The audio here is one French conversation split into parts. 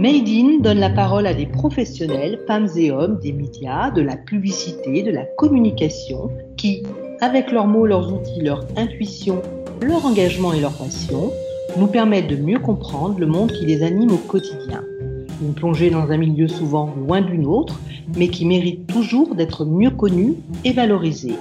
Made in donne la parole à des professionnels, femmes et hommes des médias, de la publicité, de la communication, qui, avec leurs mots, leurs outils, leur intuition, leur engagement et leur passion, nous permettent de mieux comprendre le monde qui les anime au quotidien. Une plongée dans un milieu souvent loin d'une autre, mais qui mérite toujours d'être mieux connu et valorisé.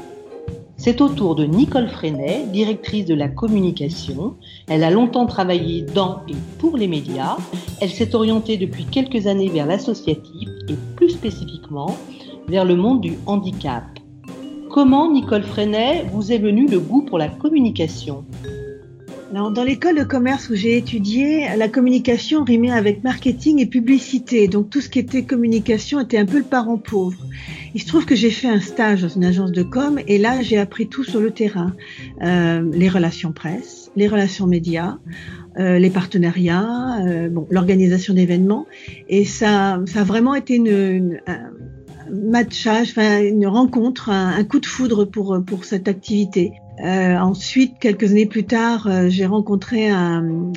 C'est au tour de Nicole Freinet, directrice de la communication. Elle a longtemps travaillé dans et pour les médias. Elle s'est orientée depuis quelques années vers l'associatif et plus spécifiquement vers le monde du handicap. Comment, Nicole Freinet, vous est venu le goût pour la communication? Alors, dans l'école de commerce où j'ai étudié, la communication rimait avec marketing et publicité. Donc, tout ce qui était communication était un peu le parent pauvre. Il se trouve que j'ai fait un stage dans une agence de com et là, j'ai appris tout sur le terrain. Euh, les relations presse, les relations médias, euh, les partenariats, euh, bon, l'organisation d'événements. Et ça, ça a vraiment été une, un matchage, une rencontre, un, un coup de foudre pour, pour cette activité. Euh, ensuite, quelques années plus tard, euh, j'ai rencontré un,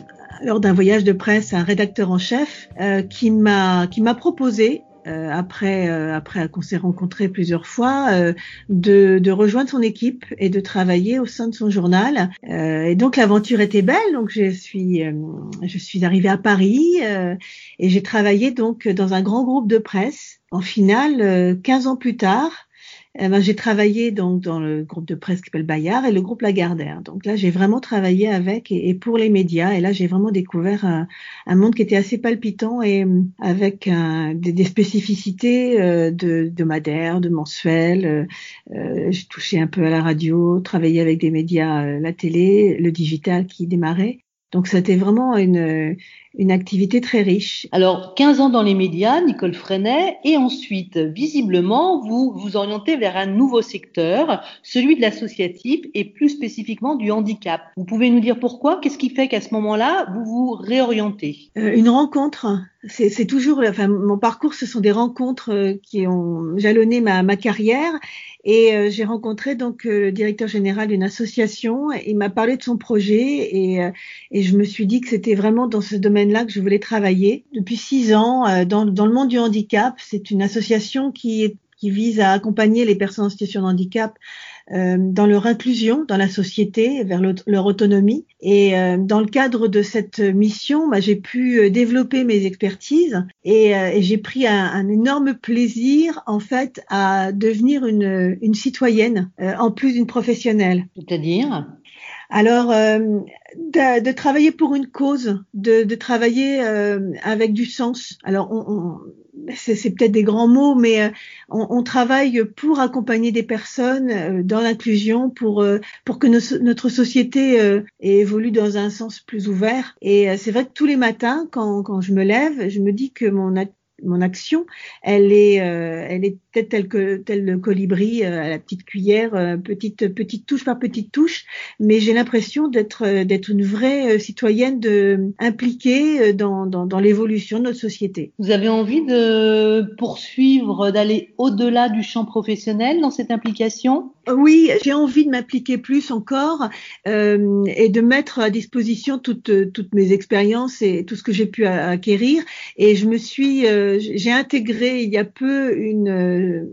lors d'un voyage de presse un rédacteur en chef euh, qui m'a qui m'a proposé euh, après euh, après qu'on s'est rencontré plusieurs fois euh, de, de rejoindre son équipe et de travailler au sein de son journal. Et donc l'aventure était belle. Donc je suis je suis arrivée à Paris et j'ai travaillé donc dans un grand groupe de presse. En finale 15 ans plus tard eh ben, j'ai travaillé donc dans le groupe de presse qui s'appelle Bayard et le groupe Lagardère. Donc là, j'ai vraiment travaillé avec et, pour les médias. Et là, j'ai vraiment découvert un, monde qui était assez palpitant et euh, avec un, des, spécificités euh, de, Madère, de mensuel. Euh, euh, j'ai touché un peu à la radio, travaillé avec des médias, la télé, le digital qui démarrait. Donc c'était vraiment une, une activité très riche. Alors 15 ans dans les médias, Nicole Freinet, et ensuite visiblement vous vous orientez vers un nouveau secteur, celui de l'associatif et plus spécifiquement du handicap. Vous pouvez nous dire pourquoi? Qu'est-ce qui fait qu'à ce moment-là vous vous réorientez? Euh, Une rencontre. C'est toujours, enfin mon parcours, ce sont des rencontres euh, qui ont jalonné ma, ma carrière et euh, j'ai rencontré donc euh, le directeur général d'une association. Il m'a parlé de son projet et, euh, et je me suis dit que c'était vraiment dans ce domaine-là que je voulais travailler. Depuis six ans, dans, dans le monde du handicap, c'est une association qui, est, qui vise à accompagner les personnes en situation de handicap euh, dans leur inclusion dans la société, vers leur autonomie. Et euh, dans le cadre de cette mission, bah, j'ai pu euh, développer mes expertises et, et j'ai pris un, un, énorme plaisir en fait à devenir une, une citoyenne en plus d'une professionnelle. C'est-à-dire? Alors, euh, de, de, travailler pour une cause, de, de travailler euh, avec du sens. Alors, on, on, c'est peut-être des grands mots, mais euh, on, on, travaille pour accompagner des personnes euh, dans l'inclusion, pour euh, pour que notre société évolue dans un sens plus ouvert. Et c'est vrai que tous les matins, quand, quand je me lève, je me dis que mon mon action, elle est, elle est peut-être que tel le colibri euh, à la petite cuillère, euh, petite petite touche par petite touche, mais j'ai l'impression d'être d'être une vraie citoyenne de impliquée dans dans, dans l'évolution de notre société. Vous avez envie de poursuivre, d'aller au-delà du champ professionnel dans cette implication? Oui, j'ai envie de m'appliquer plus encore euh, et de mettre à disposition toutes, toutes mes expériences et tout ce que j'ai pu acquérir. Et je me suis, euh, j'ai intégré il y a peu une,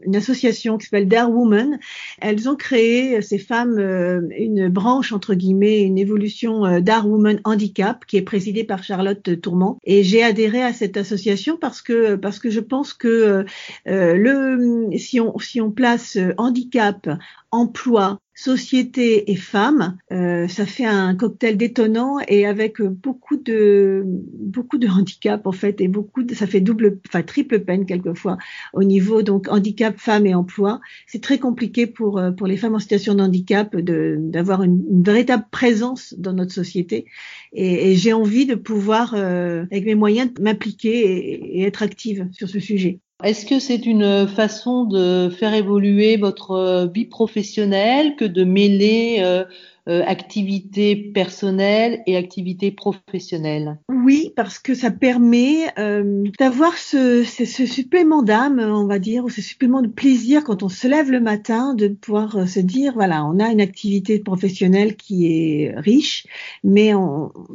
une association qui s'appelle Dare Woman. Elles ont créé ces femmes euh, une branche entre guillemets, une évolution euh, Dare Woman Handicap qui est présidée par Charlotte Tourment. Et j'ai adhéré à cette association parce que parce que je pense que euh, le si on si on place handicap emploi, société et femmes, euh, ça fait un cocktail détonnant et avec beaucoup de beaucoup de handicap en fait et beaucoup ça fait double enfin triple peine quelquefois au niveau donc handicap femmes et emploi. C'est très compliqué pour euh, pour les femmes en situation de handicap d'avoir une, véritable présence dans notre société et, j'ai envie de pouvoir euh, avec mes moyens m'impliquer et être active sur ce sujet. Est-ce que c'est une façon de faire évoluer votre vie professionnelle que de mêler euh, euh, activité personnelle et activité professionnelle Oui, parce que ça permet euh, d'avoir ce, ce, supplément d'âme, on va dire, ou ce supplément de plaisir quand on se lève le matin, de pouvoir se dire, voilà, on a une activité professionnelle qui est riche, mais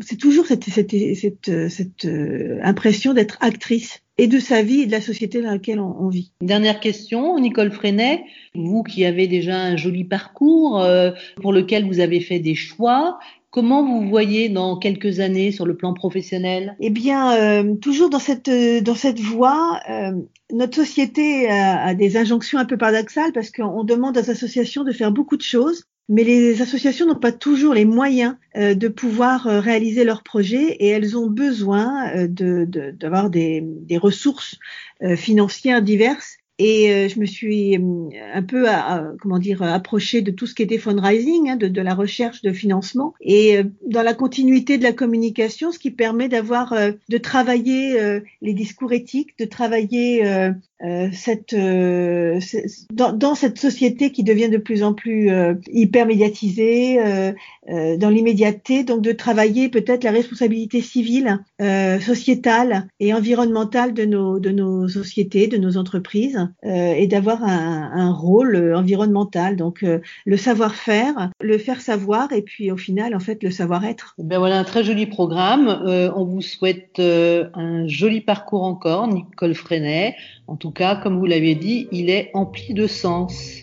c'est toujours cette, cette, cette, cette impression d'être actrice et de sa vie et de la société dans laquelle on, vit. Dernière question, Nicole Freinet, vous qui avez déjà un joli parcours euh, pour lequel vous avez fait des choix, Comment vous voyez dans quelques années sur le plan professionnel? Eh bien, euh, toujours dans cette dans cette voie, euh, notre société a, a, des injonctions un peu paradoxales parce qu'on demande aux associations de faire beaucoup de choses mais les associations n'ont pas toujours les moyens euh, de pouvoir euh, réaliser leurs projets et elles ont besoin euh, d'avoir des, des, ressources financières diverses. Et euh, je me suis euh, un peu, comment dire, approchée de tout ce qui était fundraising, hein, de, de, la recherche de financement, et euh, dans la continuité de la communication, ce qui permet d'avoir, de travailler les discours éthiques, de travailler cette, dans, dans, cette société qui devient de plus en plus hyper médiatisée, dans l'immédiateté, donc de travailler peut-être la responsabilité civile, sociétale et environnementale de nos, de nos sociétés, de nos entreprises. Euh, et d'avoir un, rôle euh, environnemental. Donc euh, le savoir-faire, le faire savoir et puis au final en fait le savoir-être. Ben voilà un très joli programme. on vous souhaite un joli parcours encore, Nicole Freinet. En tout cas, comme vous l'avez dit, il est empli de sens.